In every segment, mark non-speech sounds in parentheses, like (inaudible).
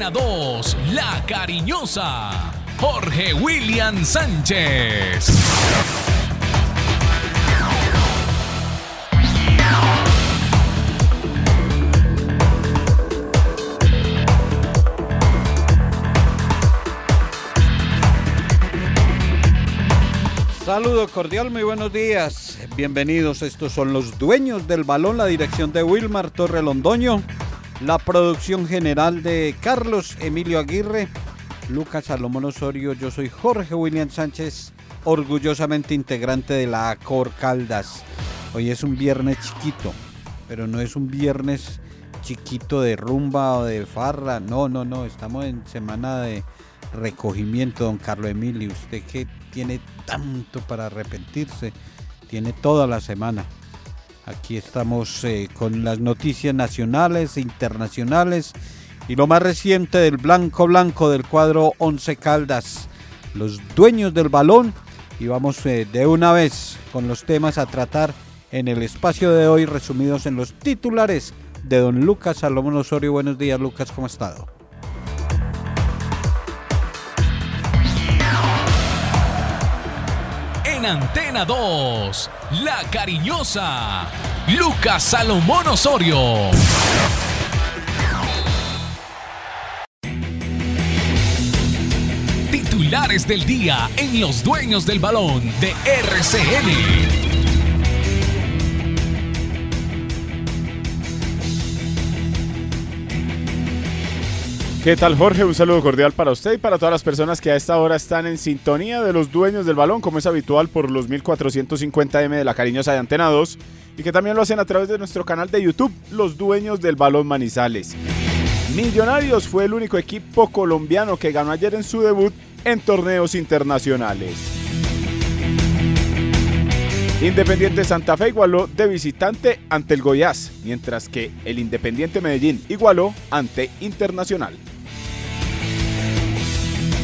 Antena 2, La Cariñosa, Jorge William Sánchez. Saludo cordial, muy buenos días. Bienvenidos, estos son los dueños del balón, la dirección de Wilmar Torre Londoño, la producción general de Carlos Emilio Aguirre, Lucas Salomón Osorio, yo soy Jorge William Sánchez, orgullosamente integrante de la Acor Caldas. Hoy es un viernes chiquito, pero no es un viernes chiquito de rumba o de farra, no, no, no, estamos en semana de recogimiento, don Carlos Emilio. Usted que tiene tanto para arrepentirse, tiene toda la semana. Aquí estamos eh, con las noticias nacionales e internacionales y lo más reciente del blanco blanco del cuadro Once Caldas, los dueños del balón. Y vamos eh, de una vez con los temas a tratar en el espacio de hoy resumidos en los titulares de don Lucas Salomón Osorio. Buenos días Lucas, ¿cómo ha estado? En Antena 2, La Cariñosa, Lucas Salomón Osorio. Titulares del día en Los Dueños del Balón de RCN. ¿Qué tal Jorge? Un saludo cordial para usted y para todas las personas que a esta hora están en sintonía de los dueños del balón, como es habitual por los 1450M de la cariñosa de Antena 2 y que también lo hacen a través de nuestro canal de YouTube, Los Dueños del Balón Manizales. Millonarios fue el único equipo colombiano que ganó ayer en su debut en torneos internacionales. Independiente Santa Fe igualó de visitante ante el Goiás, mientras que el Independiente Medellín igualó ante Internacional.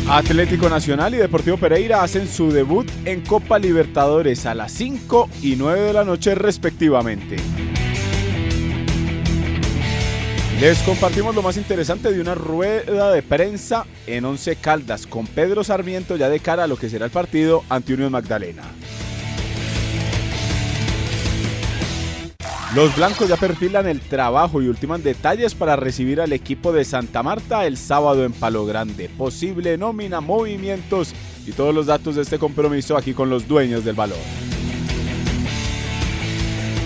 Atlético Nacional y Deportivo Pereira hacen su debut en Copa Libertadores a las 5 y 9 de la noche respectivamente. Les compartimos lo más interesante de una rueda de prensa en Once Caldas con Pedro Sarmiento ya de cara a lo que será el partido ante Unión Magdalena. Los blancos ya perfilan el trabajo y ultiman detalles para recibir al equipo de Santa Marta el sábado en Palo Grande. Posible nómina, movimientos y todos los datos de este compromiso aquí con los dueños del balón.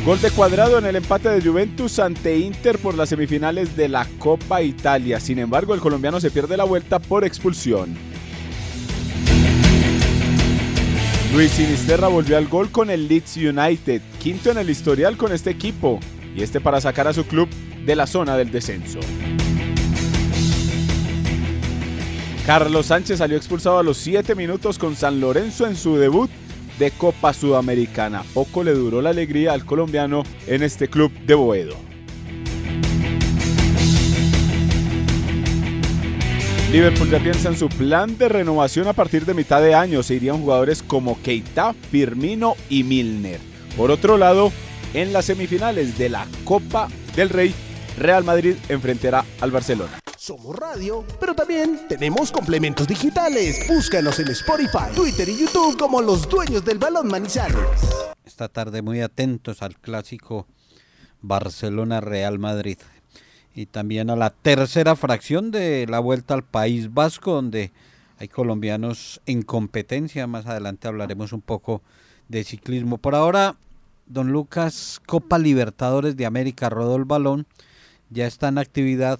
Gol de cuadrado en el empate de Juventus ante Inter por las semifinales de la Copa Italia. Sin embargo, el colombiano se pierde la vuelta por expulsión. Luis Sinisterra volvió al gol con el Leeds United, quinto en el historial con este equipo, y este para sacar a su club de la zona del descenso. Carlos Sánchez salió expulsado a los 7 minutos con San Lorenzo en su debut de Copa Sudamericana. Poco le duró la alegría al colombiano en este club de Boedo. Liverpool ya piensa en su plan de renovación a partir de mitad de año. Se irían jugadores como Keita, Firmino y Milner. Por otro lado, en las semifinales de la Copa del Rey, Real Madrid enfrentará al Barcelona. Somos radio, pero también tenemos complementos digitales. Búscanos en Spotify, Twitter y YouTube como los dueños del balón Manizales. Esta tarde muy atentos al clásico Barcelona-Real Madrid y también a la tercera fracción de la vuelta al País Vasco, donde hay colombianos en competencia. Más adelante hablaremos un poco de ciclismo. Por ahora, don Lucas, Copa Libertadores de América rodó el balón, ya está en actividad.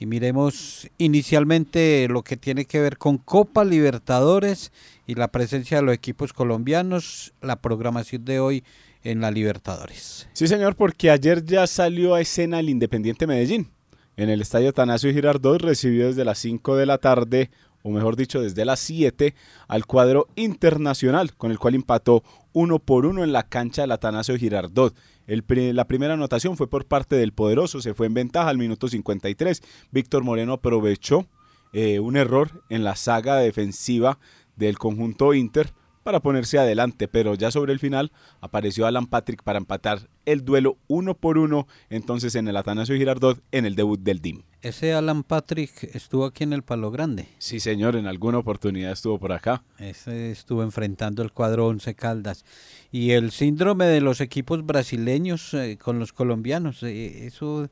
Y miremos inicialmente lo que tiene que ver con Copa Libertadores y la presencia de los equipos colombianos, la programación de hoy en la Libertadores. Sí, señor, porque ayer ya salió a escena el Independiente Medellín. En el estadio Atanasio Girardot recibió desde las 5 de la tarde, o mejor dicho, desde las 7, al cuadro internacional, con el cual empató uno por uno en la cancha del Atanasio Girardot. La primera anotación fue por parte del poderoso, se fue en ventaja al minuto 53. Víctor Moreno aprovechó eh, un error en la saga defensiva del conjunto Inter para ponerse adelante, pero ya sobre el final apareció Alan Patrick para empatar el duelo uno por uno, entonces en el Atanasio Girardot en el debut del DIM. Ese Alan Patrick estuvo aquí en el Palo Grande. Sí, señor, en alguna oportunidad estuvo por acá. Ese estuvo enfrentando el cuadro Once Caldas. Y el síndrome de los equipos brasileños eh, con los colombianos, eh, eso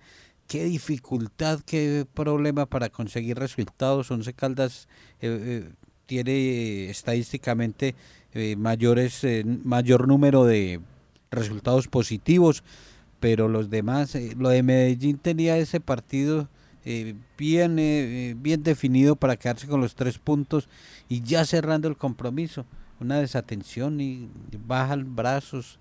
qué dificultad, qué problema para conseguir resultados. Once Caldas eh, tiene estadísticamente mayores, mayor número de resultados positivos, pero los demás, lo de Medellín tenía ese partido bien, bien definido para quedarse con los tres puntos y ya cerrando el compromiso una desatención y bajan brazos.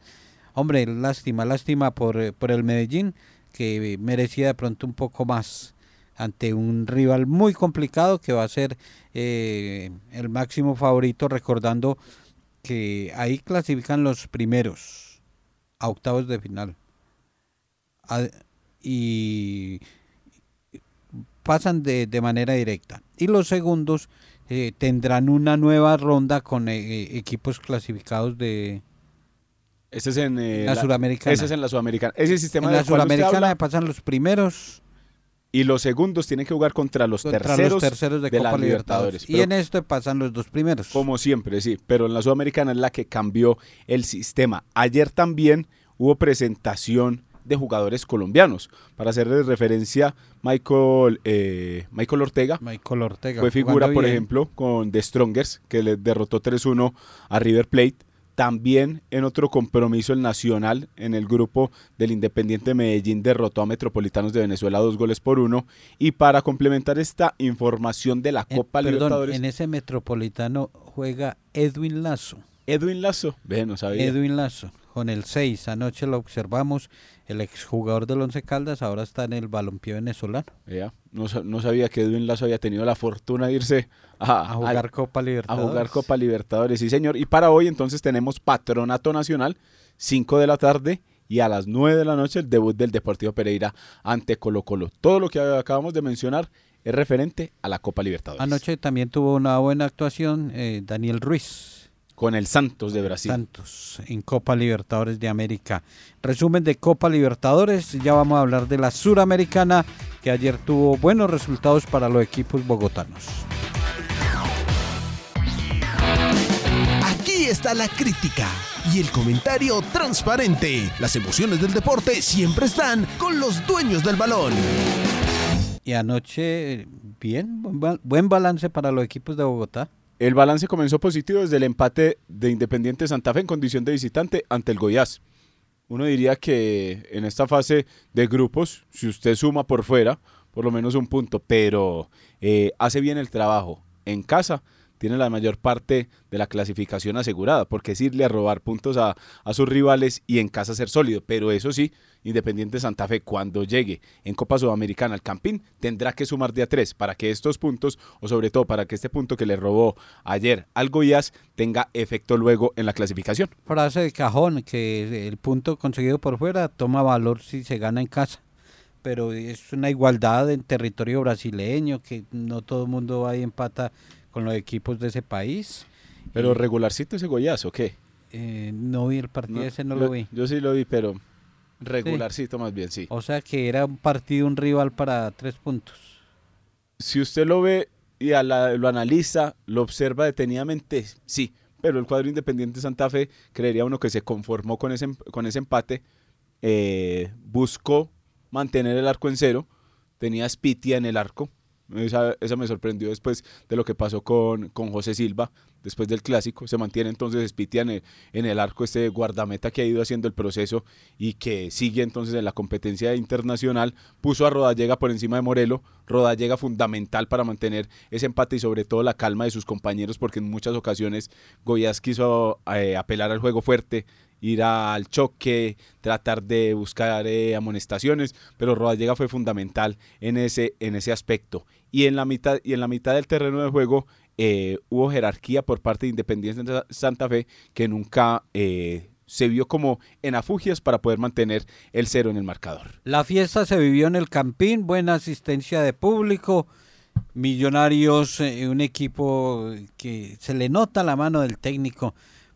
Hombre, lástima, lástima por, eh, por el Medellín, que merecía de pronto un poco más ante un rival muy complicado que va a ser eh, el máximo favorito, recordando que ahí clasifican los primeros a octavos de final. y pasan de, de manera directa. Y los segundos eh, tendrán una nueva ronda con eh, eh, equipos clasificados de ese es en la, Sudamericana. Ese es en la Sudamericana. Ese sistema en la Sudamericana pasan los primeros y los segundos tienen que jugar contra los terceros, terceros de, Copa Libertadores. y en esto pasan los dos primeros. Como siempre, sí, pero en la Sudamericana es la que cambió el sistema. Ayer también hubo presentación de jugadores colombianos. Para hacerle referencia, Michael, eh, Michael Ortega. Michael Ortega. Fue figura, por ejemplo, con The Strongers, que le derrotó 3-1 a River Plate. También en otro compromiso el Nacional, en el grupo del Independiente Medellín, derrotó a Metropolitanos de Venezuela dos goles por uno. Y para complementar esta información de la Copa Libertadores... En ese Metropolitano juega Edwin Lazo. Edwin Lazo, ve, no sabía. Edwin Lazo, con el 6, anoche lo observamos, el exjugador del Once Caldas ahora está en el balompié venezolano. Ya, no, no, sabía que Edwin Lazo había tenido la fortuna de irse a, jugar Copa Libertadores. A jugar Copa Libertadores, sí señor. Y para hoy entonces tenemos Patronato Nacional, 5 de la tarde y a las 9 de la noche el debut del Deportivo Pereira ante Colo Colo. Todo lo que acabamos de mencionar es referente a la Copa Libertadores. Anoche también tuvo una buena actuación eh, Daniel Ruiz con el Santos de Brasil. Santos en Copa Libertadores de América. Resumen de Copa Libertadores, ya vamos a hablar de la Suramericana que ayer tuvo buenos resultados para los equipos bogotanos. Aquí está la crítica y el comentario transparente. Las emociones del deporte siempre están con los dueños del balón. Y anoche, bien, buen balance para los equipos de Bogotá. El balance comenzó positivo desde el empate de Independiente Santa Fe en condición de visitante ante el Goiás. Uno diría que en esta fase de grupos, si usted suma por fuera, por lo menos un punto, pero eh, hace bien el trabajo en casa, tiene la mayor parte de la clasificación asegurada, porque es irle a robar puntos a, a sus rivales y en casa ser sólido. Pero eso sí, Independiente Santa Fe, cuando llegue en Copa Sudamericana al Campín, tendrá que sumar de a tres para que estos puntos, o sobre todo para que este punto que le robó ayer al Goiás, tenga efecto luego en la clasificación. Frase de cajón, que el punto conseguido por fuera toma valor si se gana en casa pero es una igualdad en territorio brasileño, que no todo el mundo va y empata con los equipos de ese país. Pero regularcito ese Goiás, ¿o qué? Eh, no vi el partido, ese no lo vi. Yo sí lo vi, pero Regularcito más bien, sí. O sea que era un partido, un rival para tres puntos. Si usted lo ve y lo analiza, lo observa detenidamente, sí. Pero el cuadro Independiente Santa Fe, creería uno que se conformó con ese, con ese empate, eh, buscó mantener el arco en cero, tenía Spitia en el arco, esa, me sorprendió después de lo que pasó con, con José Silva, después del clásico. Se mantiene entonces Spitia en el, en el arco este guardameta que ha ido haciendo el proceso y que sigue entonces en la competencia internacional. Puso a Rodallega por encima de Morelo. Rodallega fundamental para mantener ese empate y sobre todo la calma de sus compañeros porque en muchas ocasiones Goyas quiso eh, apelar al juego fuerte, ir al choque, tratar de buscar eh, amonestaciones, pero Rodallega fue fundamental en ese, en ese aspecto. Y en, la mitad, y en la mitad del terreno de juego eh, hubo jerarquía por parte de Independiente Santa Fe que nunca eh, se vio como en afugias para poder mantener el cero en el marcador. La fiesta se vivió en el Campín, buena asistencia de público. Millonarios, un equipo que se le nota la mano del técnico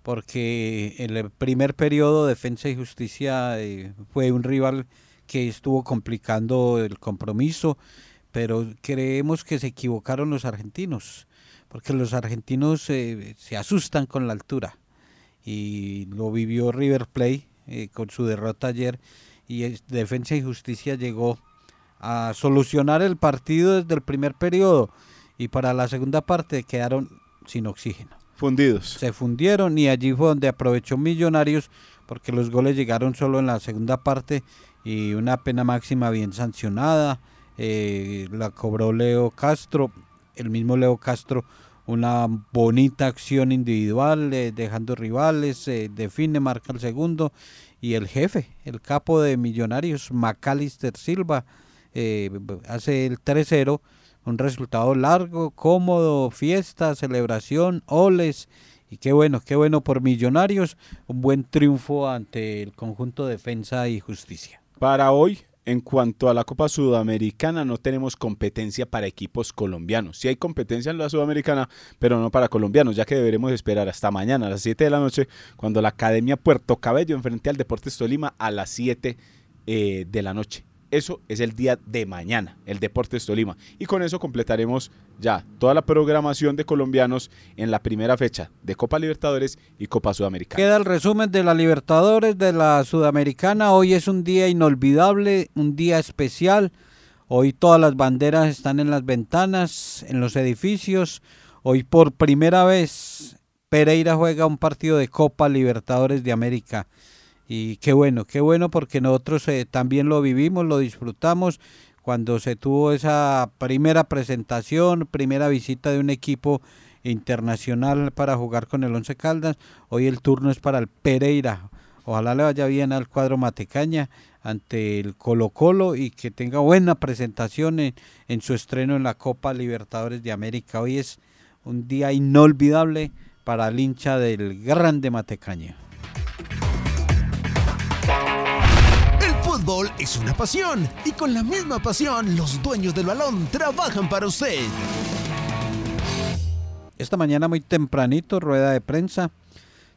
porque en el primer periodo Defensa y Justicia eh, fue un rival que estuvo complicando el compromiso, pero creemos que se equivocaron los argentinos, porque los argentinos eh, se asustan con la altura y lo vivió River Plate eh, con su derrota ayer y Defensa y Justicia llegó a solucionar el partido desde el primer periodo y para la segunda parte quedaron sin oxígeno. Fundidos. Se fundieron y allí fue donde aprovechó Millonarios porque los goles llegaron solo en la segunda parte y una pena máxima bien sancionada. Eh, la cobró Leo Castro, el mismo Leo Castro, una bonita acción individual, eh, dejando rivales, eh, define, marca el segundo y el jefe, el capo de Millonarios, Macalister Silva, hace el 3-0 un resultado largo, cómodo, fiesta, celebración, oles. Y qué bueno, qué bueno por Millonarios, un buen triunfo ante el conjunto Defensa y Justicia. Para hoy, en cuanto a la Copa Sudamericana, no tenemos competencia para equipos colombianos. Sí hay competencia en la Sudamericana, pero no para colombianos, ya que deberemos esperar hasta mañana a las 7 de la noche, cuando la Academia Puerto Cabello enfrente al Deportes Tolima a las 7 eh, de la noche. Eso es el día de mañana, el Deportes Tolima. Y con eso completaremos ya toda la programación de colombianos en la primera fecha de Copa Libertadores y Copa Sudamericana. Queda el resumen de la Libertadores, de la Sudamericana. Hoy es un día inolvidable, un día especial. Hoy todas las banderas están en las ventanas, en los edificios. Hoy por primera vez Pereira juega un partido de Copa Libertadores de América. Y qué bueno, qué bueno porque nosotros eh, también lo vivimos, lo disfrutamos cuando se tuvo esa primera presentación, primera visita de un equipo internacional para jugar con el Once Caldas. Hoy el turno es para el Pereira. Ojalá le vaya bien al cuadro Matecaña ante el Colo Colo y que tenga buena presentación en, en su estreno en la Copa Libertadores de América. Hoy es un día inolvidable para el hincha del grande Matecaña. Es una pasión y con la misma pasión los dueños del balón trabajan para usted. Esta mañana muy tempranito, rueda de prensa,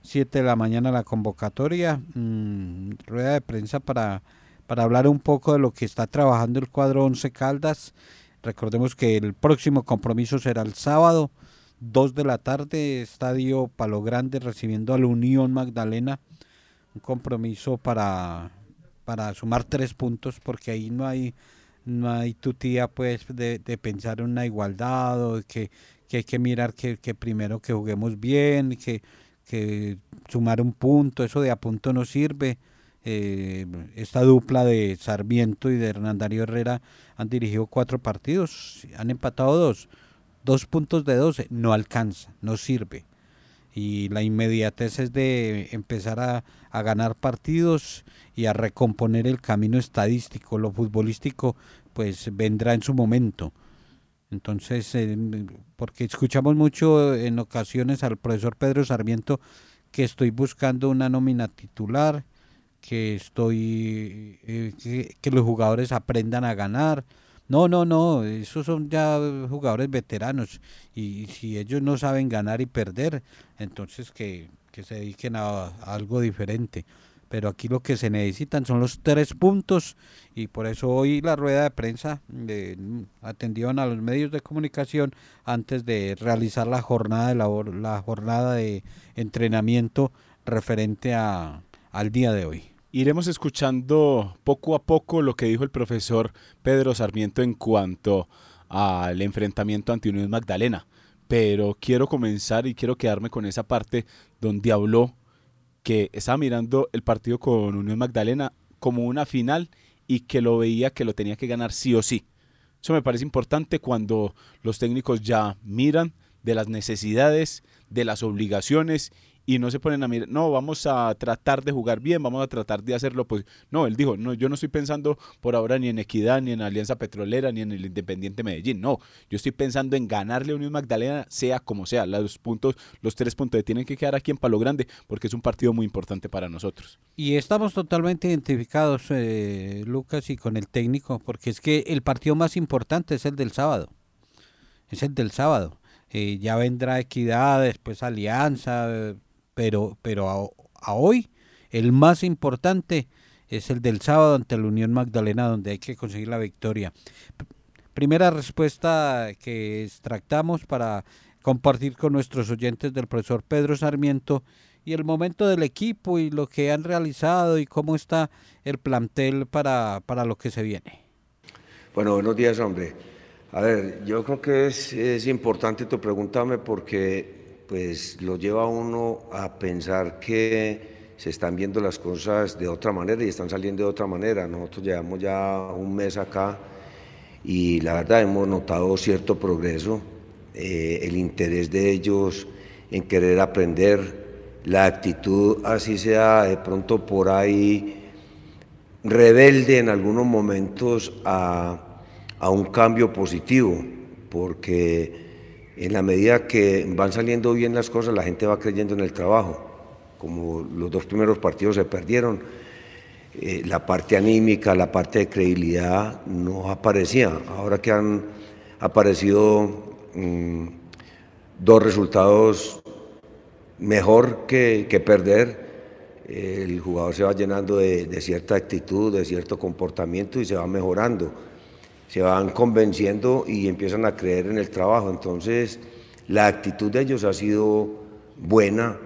7 de la mañana la convocatoria, mm, rueda de prensa para, para hablar un poco de lo que está trabajando el cuadro 11 Caldas. Recordemos que el próximo compromiso será el sábado, 2 de la tarde, Estadio Palo Grande recibiendo a la Unión Magdalena. Un compromiso para para sumar tres puntos, porque ahí no hay no hay tutía pues de, pensar en una igualdad o que, que hay que mirar que, primero que juguemos bien, que, que sumar un punto, eso de a punto no sirve. Eh, esta dupla de Sarmiento y de Hernandario Herrera han dirigido cuatro partidos, han empatado dos, dos puntos de doce, no alcanza, no sirve. Y la inmediatez es de empezar a, a ganar partidos y a recomponer el camino estadístico. Lo futbolístico pues vendrá en su momento. Entonces, eh, porque escuchamos mucho en ocasiones al profesor Pedro Sarmiento que estoy buscando una nómina titular, que estoy eh, que, los jugadores aprendan a ganar. No, no, no, esos son ya jugadores veteranos y si ellos no saben ganar y perder, entonces que, se dediquen a algo diferente pero aquí lo que se necesitan son los tres puntos y por eso hoy la rueda de prensa eh, atendieron a los medios de comunicación antes de realizar la jornada de labor, la jornada de entrenamiento referente a, al día de hoy. Iremos escuchando poco a poco lo que dijo el profesor Pedro Sarmiento en cuanto al enfrentamiento ante Unión Magdalena, pero quiero comenzar y quiero quedarme con esa parte donde habló que estaba mirando el partido con Unión Magdalena como una final y que lo veía que lo tenía que ganar sí o sí. Eso me parece importante cuando los técnicos ya miran de las necesidades, de las obligaciones y no se ponen a mirar, no, vamos a tratar de jugar bien, vamos a tratar de hacerlo, pues no, él dijo, no, yo no estoy pensando por ahora ni en Equidad, ni en Alianza Petrolera, ni en el Independiente Medellín, no, yo estoy pensando en ganarle a Unión Magdalena, sea como sea, los puntos, los tres puntos tienen que quedar aquí en Palo Grande, porque es un partido muy importante para nosotros. Y estamos totalmente identificados, eh, Lucas, y con el técnico, porque es que el partido más importante es el del sábado, es el del sábado. Eh, ya vendrá Equidad, después Alianza, pero, pero a, hoy el más importante es el del sábado ante la Unión Magdalena, donde hay que conseguir la victoria. Primera respuesta que extractamos para compartir con nuestros oyentes del profesor Pedro Sarmiento y el momento del equipo y lo que han realizado y cómo está el plantel para, para lo que se viene. Bueno, buenos días, hombre. A ver, yo creo que es, es importante tu preguntarme porque pues lo lleva a uno a pensar que se están viendo las cosas de otra manera y están saliendo de otra manera. Nosotros llevamos ya un mes acá y la verdad hemos notado cierto progreso, eh, el interés de ellos en querer aprender, la actitud así sea de pronto por ahí rebelde en algunos momentos a, un cambio positivo, porque en la medida que van saliendo bien las cosas, la gente va creyendo en el trabajo. Como los dos primeros partidos se perdieron, eh, la parte anímica, la parte de credibilidad no aparecía. Ahora que han aparecido mm, dos resultados mejor que, que perder, el jugador se va llenando de, cierta actitud, de cierto comportamiento y se va mejorando. Se van convenciendo y empiezan a creer en el trabajo. Entonces, la actitud de ellos ha sido buena,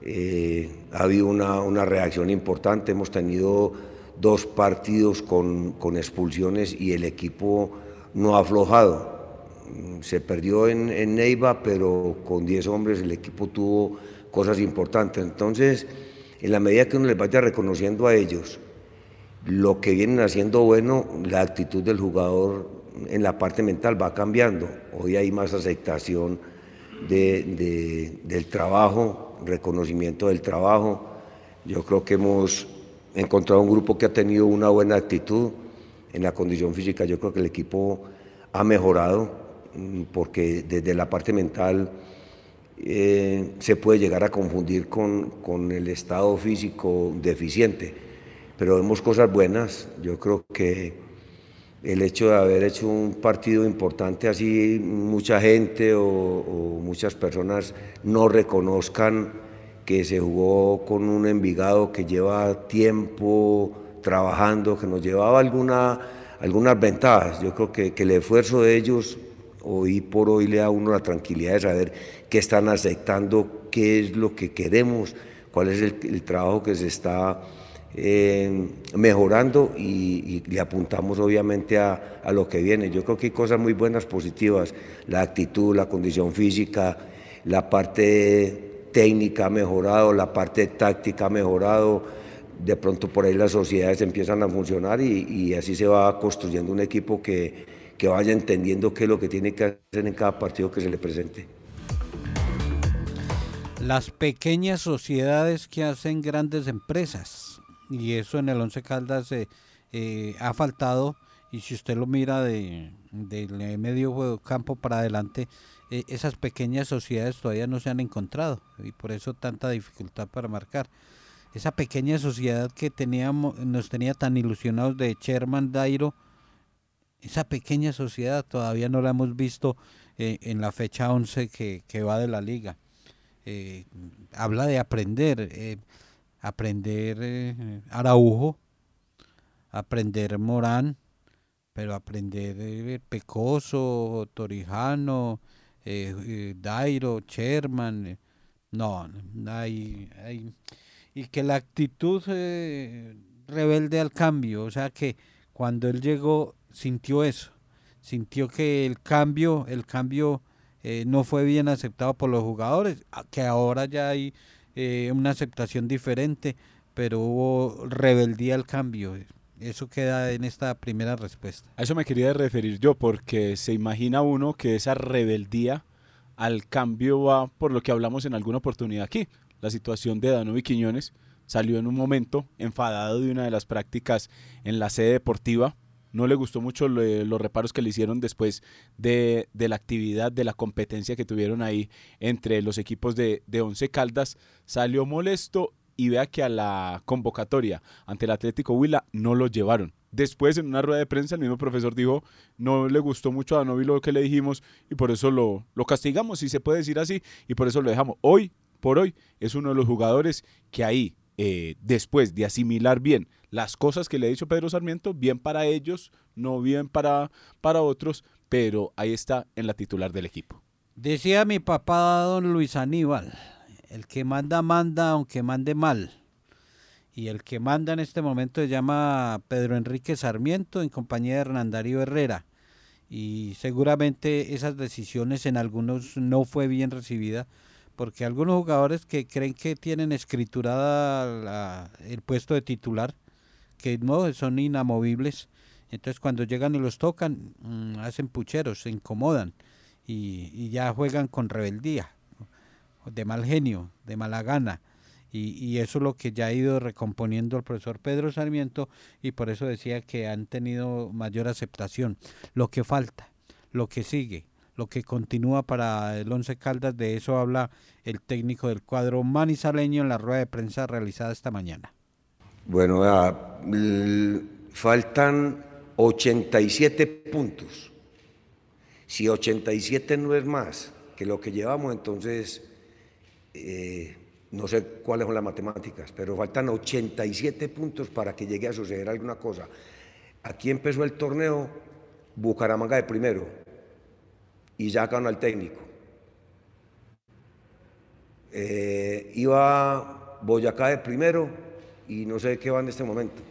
eh, ha habido una, reacción importante, hemos tenido dos partidos con, expulsiones y el equipo no ha aflojado. Se perdió en, en Neiva, pero con 10 hombres el equipo tuvo cosas importantes. Entonces, en la medida que uno les vaya reconociendo a ellos lo que vienen haciendo bueno, la actitud del jugador en la parte mental va cambiando. Hoy hay más aceptación del trabajo, reconocimiento del trabajo. Yo creo que hemos encontrado un grupo que ha tenido una buena actitud en la condición física. Yo creo que el equipo ha mejorado mm, porque desde la parte mental eh, se puede llegar a confundir con, el estado físico deficiente. Pero vemos cosas buenas. Yo creo que el hecho de haber hecho un partido importante así, mucha gente o, muchas personas no reconozcan que se jugó con un Envigado que lleva tiempo trabajando, que nos llevaba alguna, algunas ventajas. Yo creo que, que el esfuerzo de ellos hoy por hoy le da a uno la tranquilidad de saber que están aceptando, qué es lo que queremos, cuál es el, trabajo que se está eh, mejorando y, le apuntamos obviamente a, lo que viene. Yo creo que hay cosas muy buenas, positivas, la actitud, la condición física, la parte técnica ha mejorado, la parte táctica ha mejorado, de pronto por ahí las sociedades empiezan a funcionar y, así se va construyendo un equipo que, que vaya entendiendo qué es lo que tiene que hacer en cada partido que se le presente las pequeñas sociedades que hacen grandes empresas. Y eso en el Once Caldas eh, eh, ha faltado. Y si usted lo mira de, medio campo para adelante, eh, esas pequeñas sociedades todavía no se han encontrado. Y por eso tanta dificultad para marcar. Esa pequeña sociedad que teníamos, nos tenía tan ilusionados de Sherman Dairo, esa pequeña sociedad todavía no la hemos visto en la fecha 11 que, que va de la liga. Habla de aprender, aprender eh, Araujo, aprender Morán, pero aprender Pecoso, Torijano, Dairo, Sherman, no, hay, hay, y que la actitud rebelde al cambio, o sea que cuando él llegó sintió eso, sintió que el cambio, el cambio eh, no fue bien aceptado por los jugadores, que ahora ya hay eh, una aceptación diferente, pero hubo rebeldía al cambio. Eso queda en esta primera respuesta. A eso me quería referir yo, porque se imagina uno que esa rebeldía al cambio va por lo que hablamos en alguna oportunidad aquí. La situación de Danovi Quiñones salió en un momento enfadado de una de las prácticas en la sede deportiva no le gustó mucho los reparos que le hicieron después de, la actividad, de la competencia que tuvieron ahí entre los equipos de, de Once Caldas, salió molesto y vea que a la convocatoria ante el Atlético Huila no lo llevaron. Después, en una rueda de prensa, el mismo profesor dijo, no le gustó mucho a Danovi lo que le dijimos y por eso lo, lo castigamos, si se puede decir así, y por eso lo dejamos. Hoy por hoy es uno de los jugadores que ahí, eh, después de asimilar bien las cosas que le ha dicho Pedro Sarmiento, bien para ellos, no bien para, para otros, pero ahí está en la titular del equipo. Decía mi papá don Luis Aníbal, el que manda, manda, aunque mande mal. Y el que manda en este momento se llama Pedro Enrique Sarmiento en compañía de Hernán Darío Herrera. Y seguramente esas decisiones en algunos no fue bien recibida, porque algunos jugadores que creen que tienen escriturada el puesto de titular, que no son inamovibles, entonces cuando llegan y los tocan, mm, hacen pucheros, se incomodan y, ya juegan con rebeldía, de mal genio, de mala gana. Y, eso es lo que ya ha ido recomponiendo el profesor Pedro Sarmiento y por eso decía que han tenido mayor aceptación. Lo que falta, lo que sigue, lo que continúa para el Once Caldas, de eso habla el técnico del cuadro manizaleño en la rueda de prensa realizada esta mañana. Bueno, faltan 87 puntos si 87 no es más que lo que llevamos, entonces eh, no sé cuáles son las matemáticas, pero faltan 87 puntos para que llegue a suceder alguna cosa. Aquí empezó el torneo Bucaramanga de primero y ya ganó al técnico. Eh, iba Boyacá de primero y no sé qué va en este momento.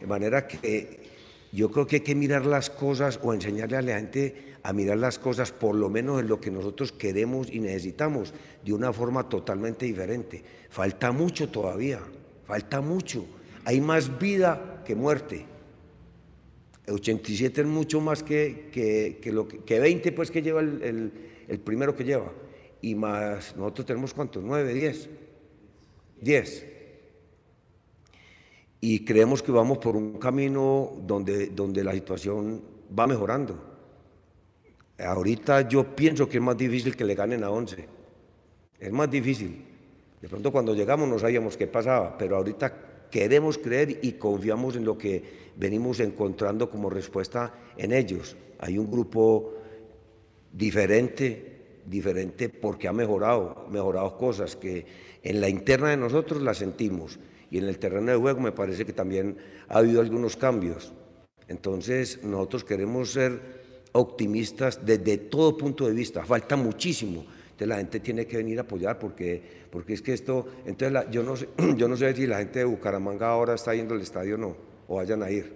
De manera que yo creo que hay que mirar las cosas o enseñarle a la gente a mirar las cosas por lo menos en lo que nosotros queremos y necesitamos de una forma totalmente diferente. Falta mucho todavía, falta mucho. Hay más vida que muerte. 87 es mucho más que, que, que, 20 pues que lleva el, el, primero que lleva. Y más, nosotros tenemos cuántos, 9, 10. 10. Y creemos que vamos por un camino donde, donde la situación va mejorando. Ahorita yo pienso que es más difícil que le ganen a 11. Es más difícil. De pronto cuando llegamos no sabíamos qué pasaba, pero ahorita queremos creer y confiamos en lo que venimos encontrando como respuesta en ellos. Hay un grupo diferente, diferente porque ha mejorado, mejorado cosas que en la interna de nosotros las sentimos y en el terreno de juego me parece que también ha habido algunos cambios. Entonces nosotros queremos ser optimistas desde todo punto de vista. Falta muchísimo. Entonces la gente tiene que venir a apoyar porque, porque es que esto, entonces yo, no sé, (clears throat) yo no sé si la gente de Bucaramanga ahora está yendo al estadio o no, o vayan a ir.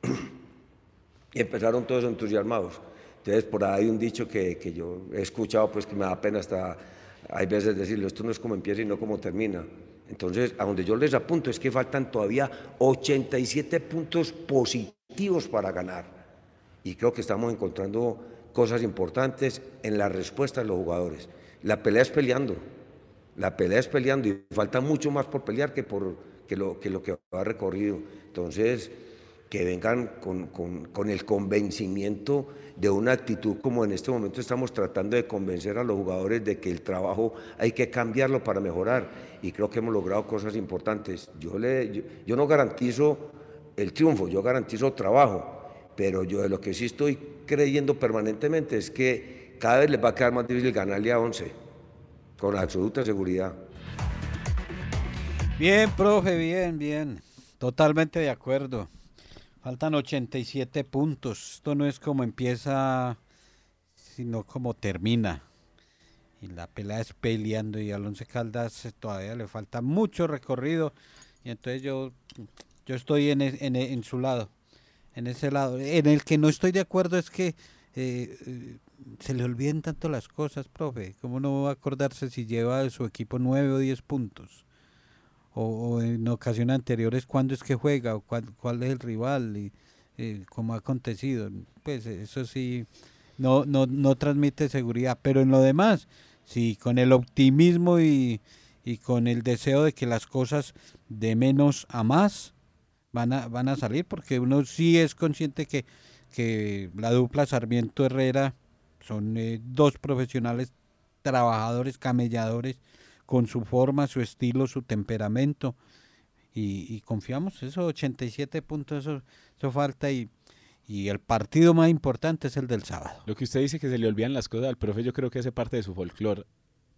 (clears throat) y empezaron todos entusiasmados. Entonces por ahí hay un dicho que, que, yo he escuchado, pues que me da pena hasta, hay veces decirlo, esto no es como empieza y no como termina. Entonces, a donde yo les apunto es que faltan todavía 87 puntos positivos para ganar y creo que estamos encontrando cosas importantes en la respuesta de los jugadores. La pelea es peleando, la pelea es peleando y falta mucho más por pelear que, por, que, lo, que lo que ha recorrido. Entonces, que vengan con, con, con, el convencimiento de una actitud como en este momento estamos tratando de convencer a los jugadores de que el trabajo hay que cambiarlo para mejorar y creo que hemos logrado cosas importantes. Yo, le, yo, yo no garantizo el triunfo, yo garantizo trabajo pero yo de lo que sí estoy creyendo permanentemente es que cada vez les va a quedar más difícil ganarle a 11, con absoluta seguridad. Bien, profe, bien, bien. Totalmente de acuerdo. Faltan 87 puntos. Esto no es como empieza, sino como termina. Y la pelea es peleando y al Caldas todavía le falta mucho recorrido. Y entonces yo, yo estoy en, en, en su lado en ese lado. En el que no estoy de acuerdo es que eh, eh, se le olviden tanto las cosas, profe. ¿Cómo no va a acordarse si lleva su equipo nueve o diez puntos? O, en ocasiones anteriores, cuándo es que juega o cuál, cuál es el rival y eh, cómo ha acontecido. Pues eso sí, no, no, no transmite seguridad. Pero en lo demás, sí, con el optimismo y, y con el deseo de que las cosas de menos a más van a, van a salir porque uno sí es consciente que, que la dupla Sarmiento Herrera son eh, dos profesionales trabajadores, camelladores, con su forma, su estilo, su temperamento. Y, confiamos, esos 87 puntos, eso, eso falta y, y el partido más importante es el del sábado. Lo que usted dice que se le olvidan las cosas al profe, yo creo que hace parte de su folclore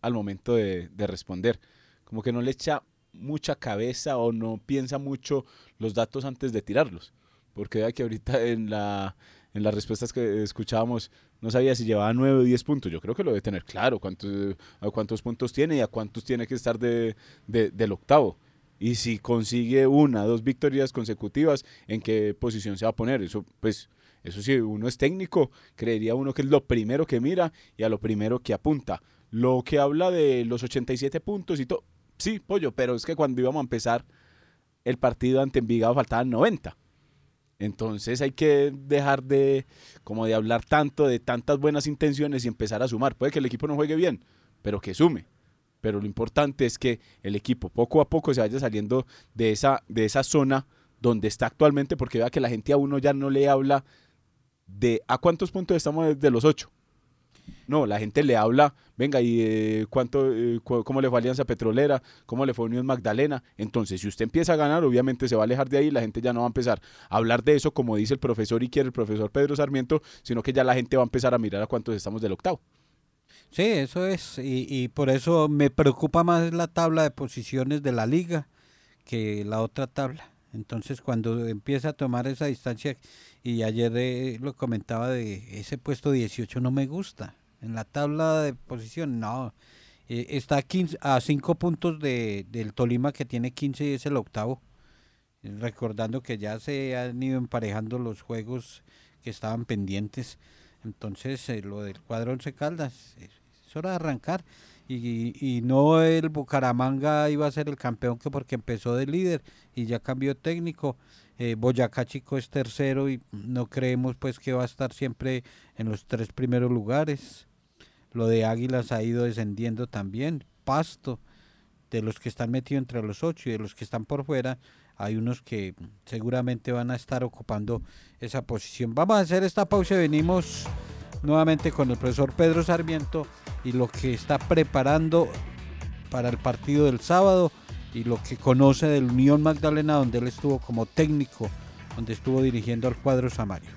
al momento de, de responder. Como que no le echa mucha cabeza o no piensa mucho los datos antes de tirarlos. Porque vea que ahorita en, la, en las respuestas que escuchábamos no sabía si llevaba 9 o 10 puntos. Yo creo que lo debe tener claro cuántos, a cuántos puntos tiene y a cuántos tiene que estar de, de, del octavo. Y si consigue una, dos victorias consecutivas, ¿en qué posición se va a poner? Eso, pues, eso sí, uno es técnico, creería uno que es lo primero que mira y a lo primero que apunta. Lo que habla de los 87 puntos y todo, sí, pollo, pero es que cuando íbamos a empezar el partido ante Envigado faltaban 90. Entonces hay que dejar de como de hablar tanto de tantas buenas intenciones y empezar a sumar. Puede que el equipo no juegue bien, pero que sume. Pero lo importante es que el equipo poco a poco se vaya saliendo de esa, de esa zona donde está actualmente, porque vea que la gente a uno ya no le habla de a cuántos puntos estamos de los ocho. No, la gente le habla, venga, ¿y eh, cuánto, eh, cómo le fue Alianza Petrolera? ¿Cómo le fue Unión Magdalena? Entonces, si usted empieza a ganar, obviamente se va a alejar de ahí, la gente ya no va a empezar a hablar de eso, como dice el profesor y quiere el profesor Pedro Sarmiento, sino que ya la gente va a empezar a mirar a cuántos estamos del octavo. Sí, eso es, y, y por eso me preocupa más la tabla de posiciones de la liga que la otra tabla. Entonces, cuando empieza a tomar esa distancia, y ayer eh, lo comentaba de ese puesto 18 no me gusta. En la tabla de posición, no. Eh, está a, 15, a 5 puntos de, del Tolima que tiene 15 y es el octavo. Recordando que ya se han ido emparejando los juegos que estaban pendientes. Entonces, eh, lo del cuadro Once Caldas, es hora de arrancar. Y, y, no el Bucaramanga iba a ser el campeón que porque empezó de líder y ya cambió técnico. Eh, Boyacá Chico es tercero y no creemos pues que va a estar siempre en los tres primeros lugares. Lo de Águilas ha ido descendiendo también. Pasto, de los que están metidos entre los ocho y de los que están por fuera, hay unos que seguramente van a estar ocupando esa posición. Vamos a hacer esta pausa y venimos nuevamente con el profesor Pedro Sarmiento y lo que está preparando para el partido del sábado y lo que conoce del Unión Magdalena donde él estuvo como técnico, donde estuvo dirigiendo al cuadro Samario.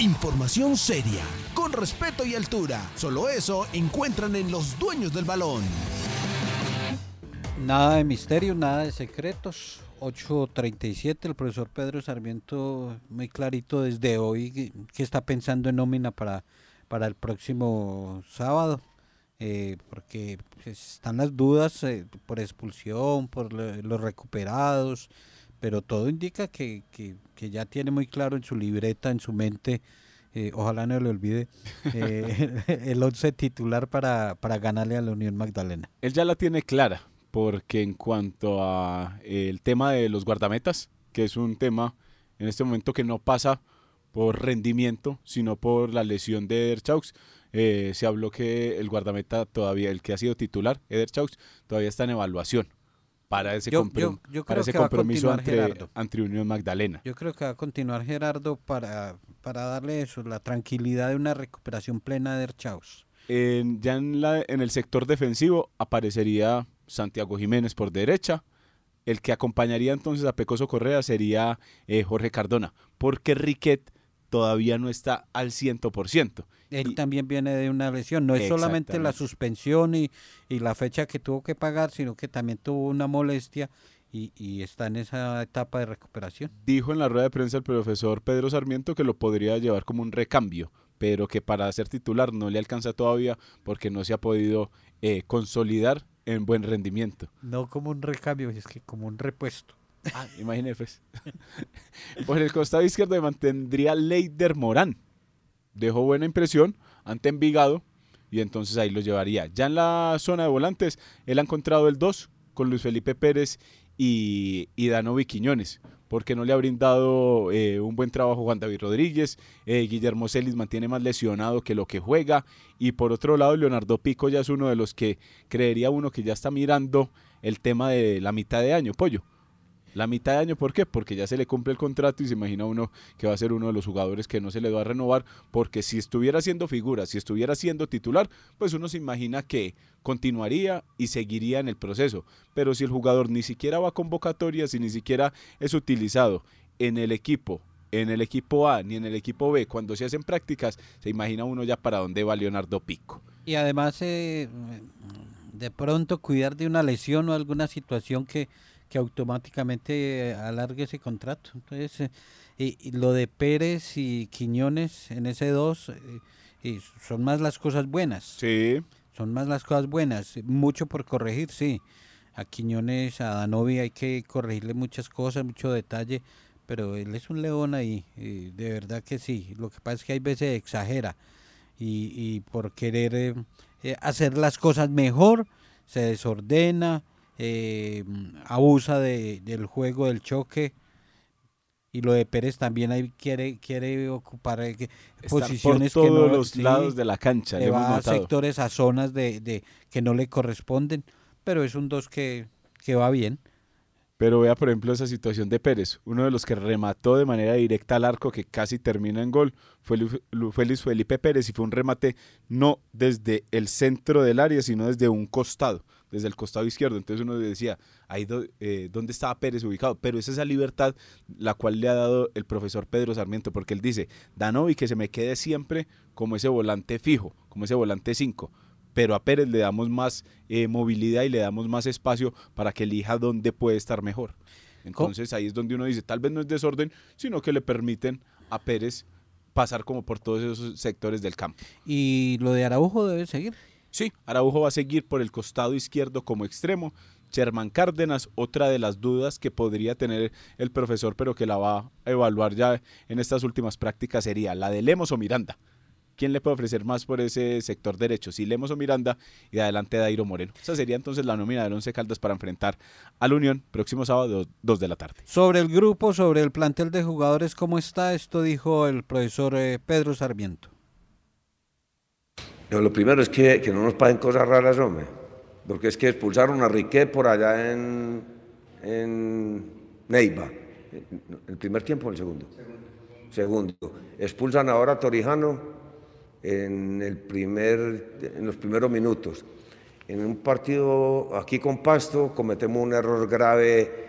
Información seria, con respeto y altura. Solo eso encuentran en los dueños del balón. Nada de misterio, nada de secretos. 8.37, el profesor Pedro Sarmiento muy clarito desde hoy que está pensando en nómina para, para el próximo sábado. Eh, porque pues, están las dudas eh, por expulsión, por los recuperados, pero todo indica que, que, que, ya tiene muy claro en su libreta, en su mente, eh, ojalá no le olvide, eh, (laughs) el 11 titular para, para ganarle a la Unión Magdalena. Él ya la tiene clara, porque en cuanto a el tema de los guardametas, que es un tema en este momento que no pasa por rendimiento, sino por la lesión de Eder Chaux. Eh, se habló que el guardameta todavía, el que ha sido titular, Eder Chaux, todavía está en evaluación para ese, yo, comprom yo, yo para ese compromiso ante, ante, Unión Magdalena. Yo creo que va a continuar Gerardo para, para darle eso, la tranquilidad de una recuperación plena de. En, ya en, la, en el sector defensivo aparecería Santiago Jiménez por derecha. El que acompañaría entonces a Pecoso Correa sería eh, Jorge Cardona, porque Riquet todavía no está al 100%. Él y, también viene de una lesión, no es solamente la suspensión y, y, la fecha que tuvo que pagar, sino que también tuvo una molestia y, y, está en esa etapa de recuperación. Dijo en la rueda de prensa el profesor Pedro Sarmiento que lo podría llevar como un recambio, pero que para ser titular no le alcanza todavía porque no se ha podido eh, consolidar en buen rendimiento. No como un recambio, es que como un repuesto. Ah, imagínese pues. (laughs) Por el costado izquierdo mantendría Leider Morán. Dejó buena impresión ante Envigado y entonces ahí lo llevaría. Ya en la zona de volantes, él ha encontrado el 2 con Luis Felipe Pérez y, y Danovi Quiñones, porque no le ha brindado eh, un buen trabajo Juan David Rodríguez. Eh, Guillermo Celis mantiene más lesionado que lo que juega. Y por otro lado, Leonardo Pico ya es uno de los que creería uno que ya está mirando el tema de la mitad de año, pollo la mitad de año. ¿Por qué? Porque ya se le cumple el contrato y se imagina uno que va a ser uno de los jugadores que no se le va a renovar, porque si estuviera siendo figura, si estuviera siendo titular, pues uno se imagina que continuaría y seguiría en el proceso. Pero si el jugador ni siquiera va a convocatorias y ni siquiera es utilizado en el equipo en el equipo A ni en el equipo B, cuando se hacen prácticas, se imagina uno ya para dónde va Leonardo Pico. Y además, eh, de pronto cuidar de una lesión o alguna situación que, que automáticamente alargue ese contrato. Entonces, eh, y, lo de Pérez y Quiñones en ese dos eh, son más las cosas buenas. Sí. Son más las cosas buenas. Mucho por corregir, sí. A Quiñones, a Danovi hay que corregirle muchas cosas, mucho detalle, pero él es un león ahí, de verdad que sí. Lo que pasa es que hay veces exagera y, y por querer eh, eh, hacer las cosas mejor, se desordena, eh, abusa de, del juego, del choque. Y lo de Pérez también ahí quiere quiere ocupar posiciones por todos que los lados de la cancha. Le va a sectores, a zonas de, de, que no le corresponden, pero es un dos que, que va bien. Pero vea, por ejemplo, esa situación de Pérez. Uno de los que remató de manera directa al arco, que casi termina en gol, fue Luis Felipe Pérez y fue un remate no desde el centro del área, sino desde un costado, desde el costado izquierdo. Entonces uno decía, ahí eh, ¿dónde estaba Pérez ubicado? Pero es esa libertad la cual le ha dado el profesor Pedro Sarmiento, porque él dice, Danovi que se me quede siempre como ese volante fijo, como ese volante 5 pero a Pérez le damos más eh, movilidad y le damos más espacio para que elija dónde puede estar mejor. Entonces ahí es donde uno dice, tal vez no es desorden, sino que le permiten a Pérez pasar como por todos esos sectores del campo. ¿Y lo de Araujo debe seguir? Sí, Araujo va a seguir por el costado izquierdo como extremo. Sherman Cárdenas, otra de las dudas que podría tener el profesor, pero que la va a evaluar ya en estas últimas prácticas, sería la de Lemos o Miranda. ¿Quién le puede ofrecer más por ese sector derecho? Si Lemos o Miranda y de adelante Dairo Moreno. Esa sería entonces la nómina del Once Caldas para enfrentar a la Unión próximo sábado 2 de la tarde. Sobre el grupo, sobre el plantel de jugadores, ¿cómo está? Esto dijo el profesor eh, Pedro Sarmiento. Lo primero es que, no nos paguen cosas raras, hombre. Porque es que expulsaron a Riquet por allá en, en Neiva. ¿El primer tiempo o el segundo? Segundo. Segundo. Expulsan ahora a Torijano en, el primer, en los primeros minutos. En un partido aquí con Pasto cometemos un error grave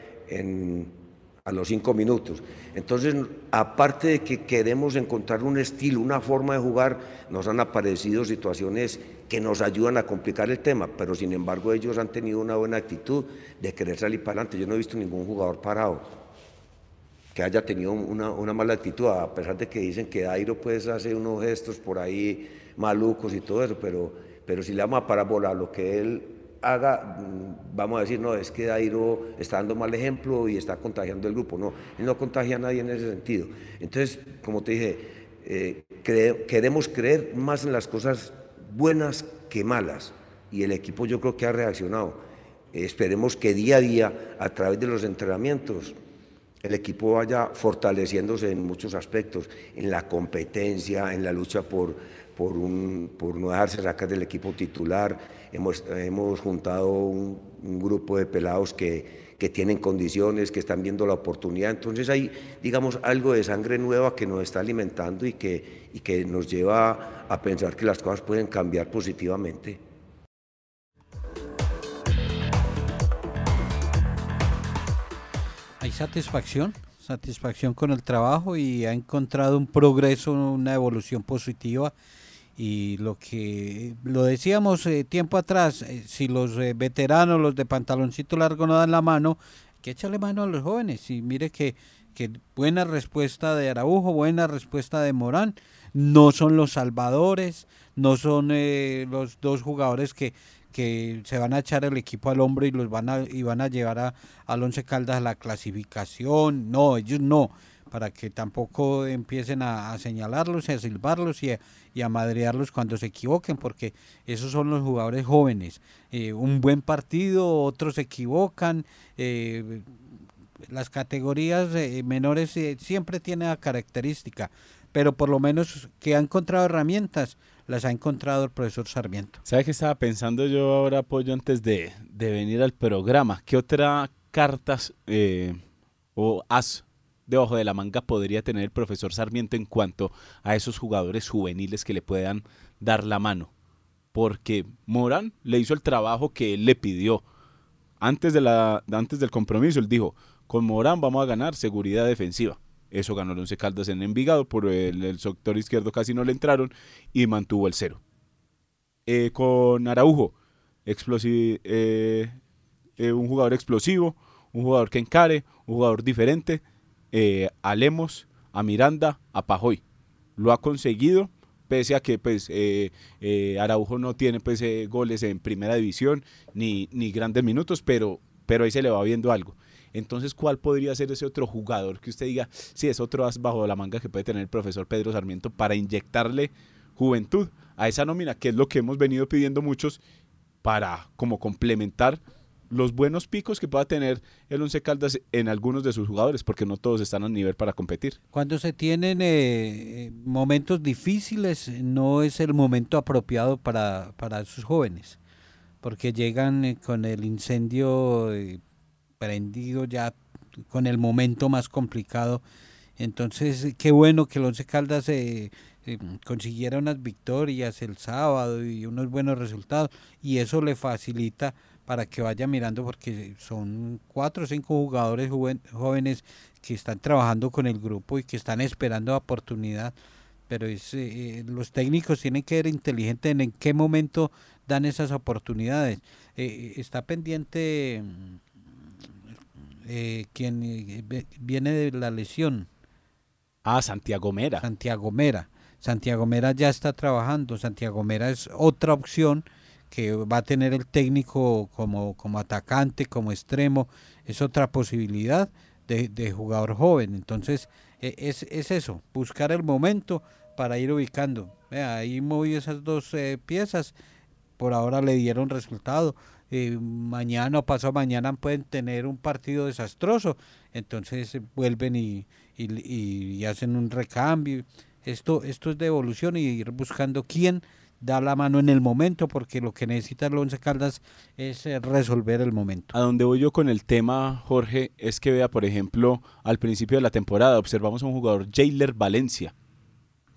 a los cinco minutos. Entonces, aparte de que queremos encontrar un estilo, una forma de jugar, nos han aparecido situaciones que nos ayudan a complicar el tema, pero sin embargo ellos han tenido una buena actitud de querer salir para adelante. Yo no he visto ningún jugador parado que haya tenido una, mala actitud, a pesar de que dicen que Dairo pues hace unos gestos por ahí malucos y todo eso, pero, pero si le vamos a parábola lo que él haga, mm, vamos a decir, no, es que Dairo está dando mal ejemplo y está contagiando el grupo. No, él no contagia a nadie en ese sentido. Entonces, como te dije, eh, queremos creer más en las cosas buenas que malas y el equipo yo creo que ha reaccionado. esperemos que día a día, a través de los entrenamientos, el equipo vaya fortaleciéndose en muchos aspectos, en la competencia, en la lucha por, por, un, por no dejarse sacar del equipo titular. Hemos, hemos juntado un, grupo de pelados que, que, tienen condiciones, que están viendo la oportunidad. Entonces hay, digamos, algo de sangre nueva que nos está alimentando y que, y que nos lleva a pensar que las cosas pueden cambiar positivamente. satisfacción, satisfacción con el trabajo y ha encontrado un progreso, una evolución positiva. Y lo que lo decíamos eh, tiempo atrás, eh, si los eh, veteranos, los de pantaloncito largo no dan la mano, que echarle mano a los jóvenes. Y mire que, que buena respuesta de Araujo, buena respuesta de Morán. No son los salvadores, no son los dos jugadores que, que se van a echar el equipo al hombro y los van a, y van a llevar a, al Once Caldas a la clasificación. No, ellos no, para que tampoco empiecen a, señalarlos y a silbarlos y a, y a, madrearlos cuando se equivoquen, porque esos son los jugadores jóvenes. Eh, un buen partido, otros se equivocan. Eh, las categorías eh, menores siempre tienen la característica, pero por lo menos que ha encontrado herramientas las ha encontrado el profesor Sarmiento. ¿Sabe qué estaba pensando yo ahora, Pollo, antes de, venir al programa? ¿Qué otra cartas o as debajo de la manga podría tener el profesor Sarmiento en cuanto a esos jugadores juveniles que le puedan dar la mano? Porque Morán le hizo el trabajo que él le pidió. Antes, de la, antes del compromiso, él dijo, con Morán vamos a ganar seguridad defensiva. Eso ganó el Once Caldas en Envigado, por el, sector izquierdo casi no le entraron y mantuvo el cero. Eh, con Araujo, eh, eh, un jugador explosivo, un jugador que encare, un jugador diferente, a Lemos, a Miranda, a Pajoy. Lo ha conseguido, pese a que pues Araujo no tiene pues, goles en primera división ni, ni grandes minutos, pero, pero ahí se le va viendo algo. Entonces, ¿cuál podría ser ese otro jugador que usted diga, sí, es otro as bajo la manga que puede tener el profesor Pedro Sarmiento para inyectarle juventud a esa nómina, que es lo que hemos venido pidiendo muchos para como complementar los buenos picos que pueda tener el Once Caldas en algunos de sus jugadores, porque no todos están a nivel para competir. Cuando se tienen eh, momentos difíciles, no es el momento apropiado para, para sus jóvenes, porque llegan eh, con el incendio eh, prendido ya con el momento más complicado. Entonces, qué bueno que el Once Caldas eh, eh, consiguiera unas victorias el sábado y unos buenos resultados. Y eso le facilita para que vaya mirando, porque son cuatro o cinco jugadores jóvenes que están trabajando con el grupo y que están esperando oportunidad. Pero es, eh, los técnicos tienen que ser inteligentes en, en qué momento dan esas oportunidades. está pendiente eh, quien eh, viene de la lesión. Ah, Santiago Mera. Santiago Mera. Santiago Mera ya está trabajando. Santiago Mera es otra opción que va a tener el técnico como, como atacante, como extremo. Es otra posibilidad de, jugador joven. Entonces, e, es, es, eso, buscar el momento para ir ubicando. ahí moví esas dos eh, piezas. Por ahora le dieron resultado. Eh, mañana o pasado mañana pueden tener un partido desastroso, entonces vuelven y, y, hacen un recambio. Esto, esto es de evolución y ir buscando quién da la mano en el momento, porque lo que necesita el Once Caldas es eh, resolver el momento. A donde voy yo con el tema, Jorge, es que vea, por ejemplo, al principio de la temporada observamos a un jugador, Jailer Valencia.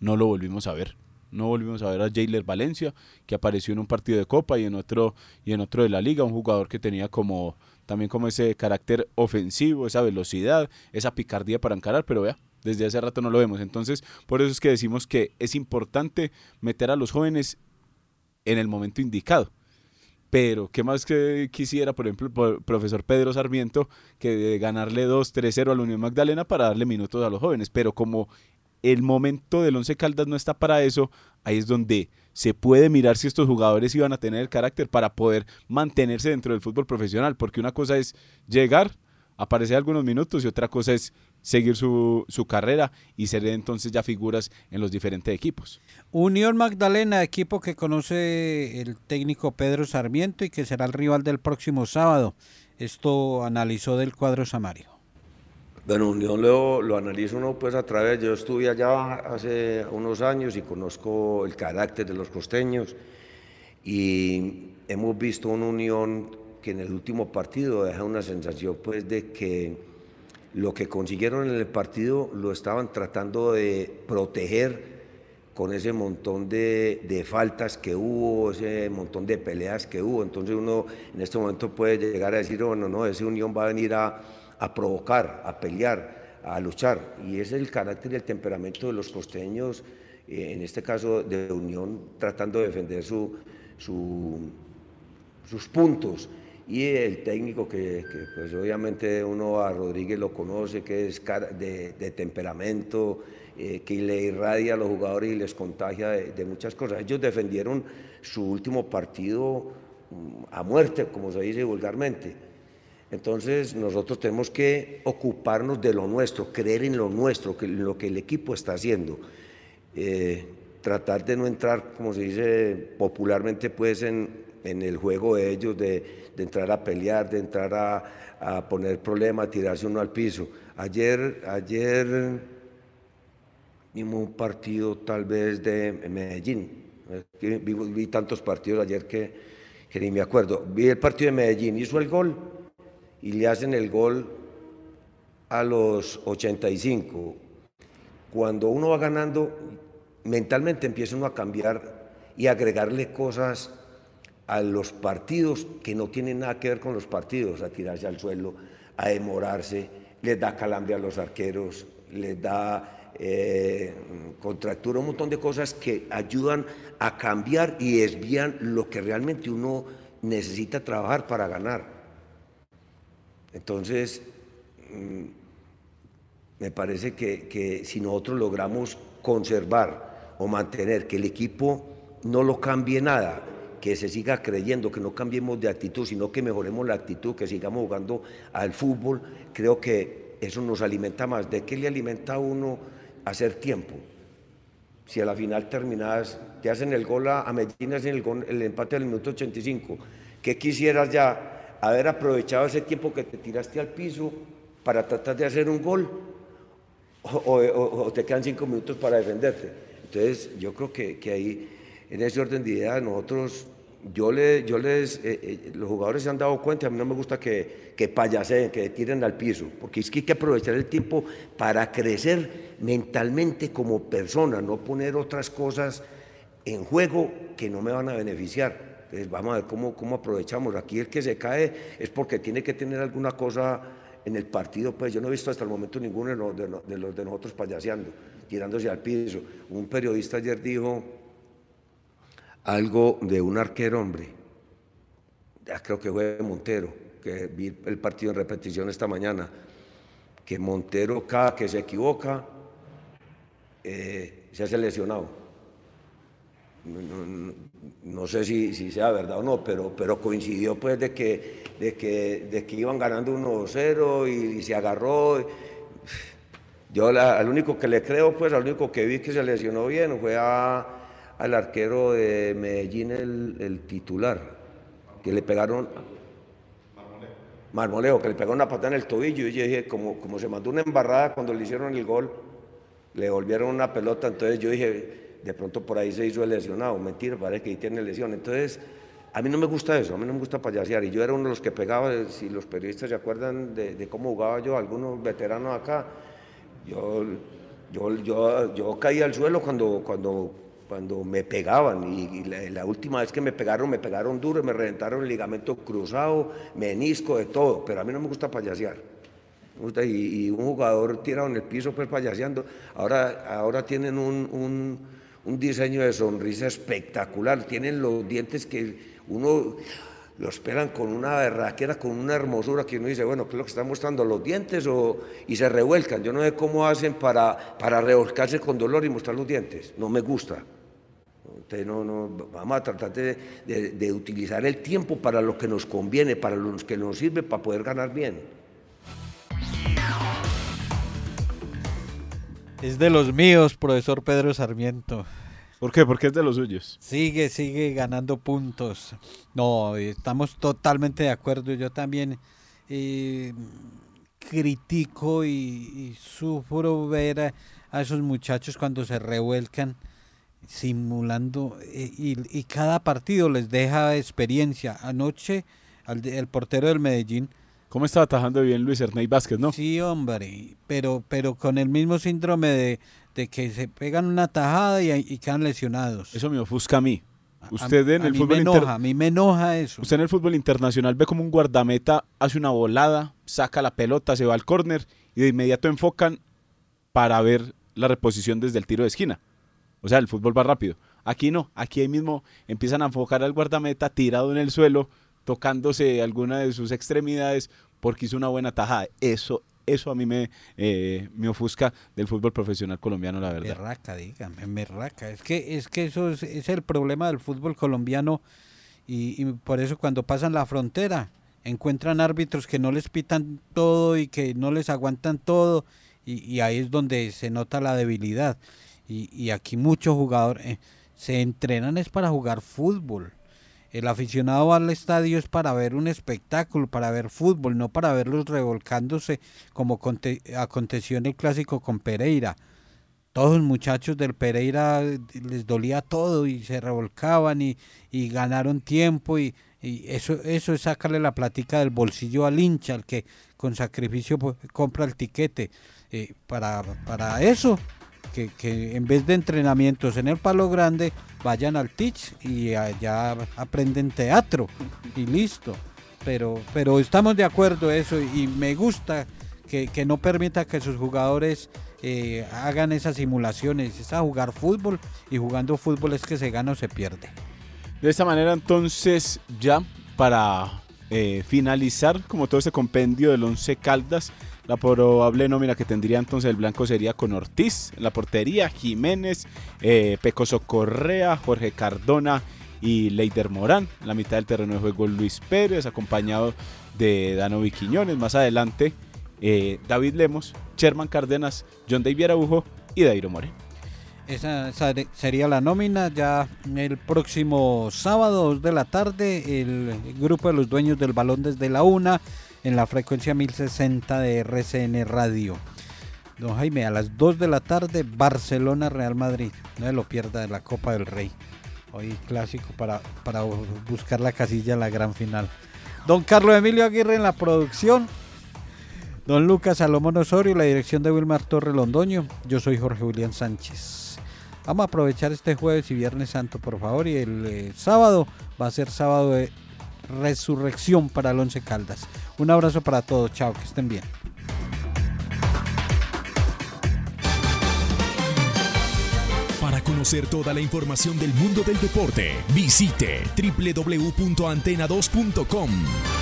No lo volvimos a ver. No volvimos a ver a Jailer Valencia, que apareció en un partido de Copa y en otro, y en otro de la Liga, un jugador que tenía como también como ese carácter ofensivo, esa velocidad, esa picardía para encarar, pero vea, desde hace rato no lo vemos. Entonces, por eso es que decimos que es importante meter a los jóvenes en el momento indicado. Pero, ¿qué más que quisiera, por ejemplo, el profesor Pedro Sarmiento, que ganarle 2-3-0 a la Unión Magdalena para darle minutos a los jóvenes? Pero como el momento del Once Caldas no está para eso, ahí es donde se puede mirar si estos jugadores iban a tener el carácter para poder mantenerse dentro del fútbol profesional, porque una cosa es llegar, aparecer algunos minutos y otra cosa es seguir su, su, carrera y ser entonces ya figuras en los diferentes equipos. Unión Magdalena, equipo que conoce el técnico Pedro Sarmiento y que será el rival del próximo sábado. Esto analizó del cuadro Samario. Bueno, Unión lo, lo analizo uno pues a través, yo estuve allá hace unos años y conozco el carácter de los costeños y hemos visto una Unión que en el último partido deja una sensación pues de que lo que consiguieron en el partido lo estaban tratando de proteger con ese montón de, de, faltas que hubo, ese montón de peleas que hubo. Entonces uno en este momento puede llegar a decir, bueno, no, ese Unión va a venir a a provocar, a pelear, a luchar. Y es el carácter y el temperamento de los costeños, eh, en este caso de Unión, tratando de defender su, sus puntos. Y el técnico que, pues obviamente uno a Rodríguez lo conoce, que es de, de temperamento, eh, que le irradia a los jugadores y les contagia de, de, muchas cosas. Ellos defendieron su último partido mm, a muerte, como se dice vulgarmente entonces nosotros tenemos que ocuparnos de lo nuestro, creer en lo nuestro, que lo que el equipo está haciendo. Eh, tratar de no entrar, como se dice popularmente, pues en, el juego de ellos, de, entrar a pelear, de entrar a, poner problemas, tirarse uno al piso. Ayer, ayer vimos un partido tal vez de Medellín. Vi, tantos partidos ayer que, que ni me acuerdo. Vi el partido de Medellín, hizo el gol y le hacen el gol a los 85. Cuando uno va ganando, mentalmente empieza uno a cambiar y agregarle cosas a los partidos que no tienen nada que ver con los partidos, a tirarse al suelo, a demorarse, les da calambre a los arqueros. les da eh, contractura, un montón de cosas que ayudan a cambiar y desvían lo que realmente uno necesita trabajar para ganar. Entonces, mm, me parece que, que si nosotros logramos conservar o mantener que el equipo no lo cambie nada, que se siga creyendo, que no cambiemos de actitud, sino que mejoremos la actitud, que sigamos jugando al fútbol, creo que eso nos alimenta más. ¿De qué le alimenta a uno hacer tiempo? Si a la final terminas, te hacen el gol a, Medellín, hacen el, el empate del minuto 85, ¿qué quisieras ya? Haber aprovechado ese tiempo que te tiraste al piso para tratar de hacer un gol o, te quedan cinco minutos para defenderte. Entonces yo creo que, que ahí en ese orden de ideas nosotros, yo, le, yo les, eh, eh, los jugadores se han dado cuenta, a mí no me gusta que, que payaseen, que tiren al piso, porque es que hay que aprovechar el tiempo para crecer mentalmente como persona, no poner otras cosas en juego que no me van a beneficiar. Entonces vamos a ver cómo, cómo aprovechamos. Aquí el que se cae es porque tiene que tener alguna cosa en el partido, pues yo no he visto hasta el momento ninguno de los de, nosotros payaseando, tirándose al piso. Un periodista ayer dijo, algo de un arquero hombre. Ya creo que fue Montero, que vi el partido en repetición esta mañana, que Montero cada que se equivoca eh, se hace lesionado. No, sé si, si, sea verdad o no, pero, pero coincidió pues de que, de que, de que iban ganando 1-0 y, se agarró. Yo al único que le creo, pues al único que vi que se lesionó bien fue a, al arquero de Medellín, el, titular, que le pegaron. Marmoleo. que le pegó una patada en el tobillo. Y yo dije, como, como se mandó una embarrada cuando le hicieron el gol, le volvieron una pelota. Entonces yo dije, de pronto por ahí se hizo el lesionado. Mentira, parece que ahí tiene lesión. Entonces, a mí no me gusta eso, a mí no me gusta payasear. Y yo era uno de los que pegaba, si los periodistas se acuerdan de, cómo jugaba yo, algunos veteranos acá, yo, yo, yo, yo caí al suelo cuando, cuando cuando me pegaban y, la, última vez que me pegaron, me pegaron duro, me reventaron el ligamento cruzado, menisco, de todo, pero a mí no me gusta payasear. y, un jugador tirado en el piso pues payaseando, ahora, ahora tienen un, diseño de sonrisa espectacular, tienen los dientes que uno los esperan con una berraquera, con una hermosura que uno dice, bueno, ¿qué es lo que están mostrando? ¿Los dientes? O, y se revuelcan. Yo no sé cómo hacen para, para revolcarse con dolor y mostrar los dientes. No me gusta no, no, vamos a tratar de, utilizar el tiempo para lo que nos conviene, para lo que nos sirve para poder ganar bien. Es de los míos, profesor Pedro Sarmiento. ¿Por qué? Porque es de los suyos. Sigue, sigue ganando puntos. No, estamos totalmente de acuerdo. Yo también eh, critico y, sufro ver a esos muchachos cuando se revuelcan simulando eh, y, cada partido les deja experiencia. Anoche el portero del Medellín. ¿Cómo está atajando bien Luis Ernei Vázquez, no? Sí, hombre, pero, pero con el mismo síndrome de, que se pegan una tajada y, quedan lesionados. Eso me ofusca a mí. Usted en el fútbol me enoja, a mí me enoja eso. Usted en el fútbol internacional ve como un guardameta hace una volada, saca la pelota, se va al córner y de inmediato enfocan para ver la reposición desde el tiro de esquina. O sea, el fútbol va rápido. Aquí no, aquí ahí mismo empiezan a enfocar al guardameta tirado en el suelo, tocándose alguna de sus extremidades porque hizo una buena tajada. Eso, eso a mí me, eh, me ofusca del fútbol profesional colombiano, la verdad. Merraca, dígame, merraca. Es que, es que eso es, el problema del fútbol colombiano y, por eso cuando pasan la frontera encuentran árbitros que no les pitan todo y que no les aguantan todo y, y ahí es donde se nota la debilidad y, aquí muchos jugadores eh, se entrenan es para jugar fútbol. El aficionado va al estadio es para ver un espectáculo, para ver fútbol, no para verlos revolcándose como aconteció en el clásico con Pereira. Todos los muchachos del Pereira les dolía todo y se revolcaban y, ganaron tiempo y, eso, eso es sacarle la platica del bolsillo al hincha, al que con sacrificio pues, compra el tiquete. Eh, para, para eso que, en vez de entrenamientos en el Palo Grande, vayan al Teach y allá aprenden teatro y listo. Pero, pero estamos de acuerdo eso y me gusta que, que no permita que sus jugadores eh, hagan esas simulaciones. Es a jugar fútbol y jugando fútbol es que se gana o se pierde. De esta manera entonces ya para eh, finalizar como todo este compendio del 11 Caldas, la probable nómina que tendría entonces el blanco sería con Ortiz la portería, Jiménez, eh, Pecoso Correa, Jorge Cardona y Leider Morán. La mitad del terreno de juego Luis Pérez, acompañado de Danovi Quiñones. Más adelante, eh, David Lemos, Sherman Cárdenas, John David Araujo y Dairo Moreno. Esa, sería la nómina. Ya el próximo sábado 2 de la tarde, el grupo de los dueños del balón desde la una en la frecuencia 1060 de RCN Radio. Don Jaime, a las 2 de la tarde, Barcelona Real Madrid. No se lo pierda de la Copa del Rey. Hoy clásico para, para buscar la casilla en la gran final. Don Carlos Emilio Aguirre en la producción. Don Lucas Salomón Osorio, la dirección de Wilmar Torre Londoño. Yo soy Jorge William Sánchez. Vamos a aprovechar este jueves y viernes santo, por favor. Y el eh, sábado va a ser sábado de resurrección para el Once Caldas. Un abrazo para todos. Chao, que estén bien. Para conocer toda la información del mundo del deporte, visite www.antena2.com.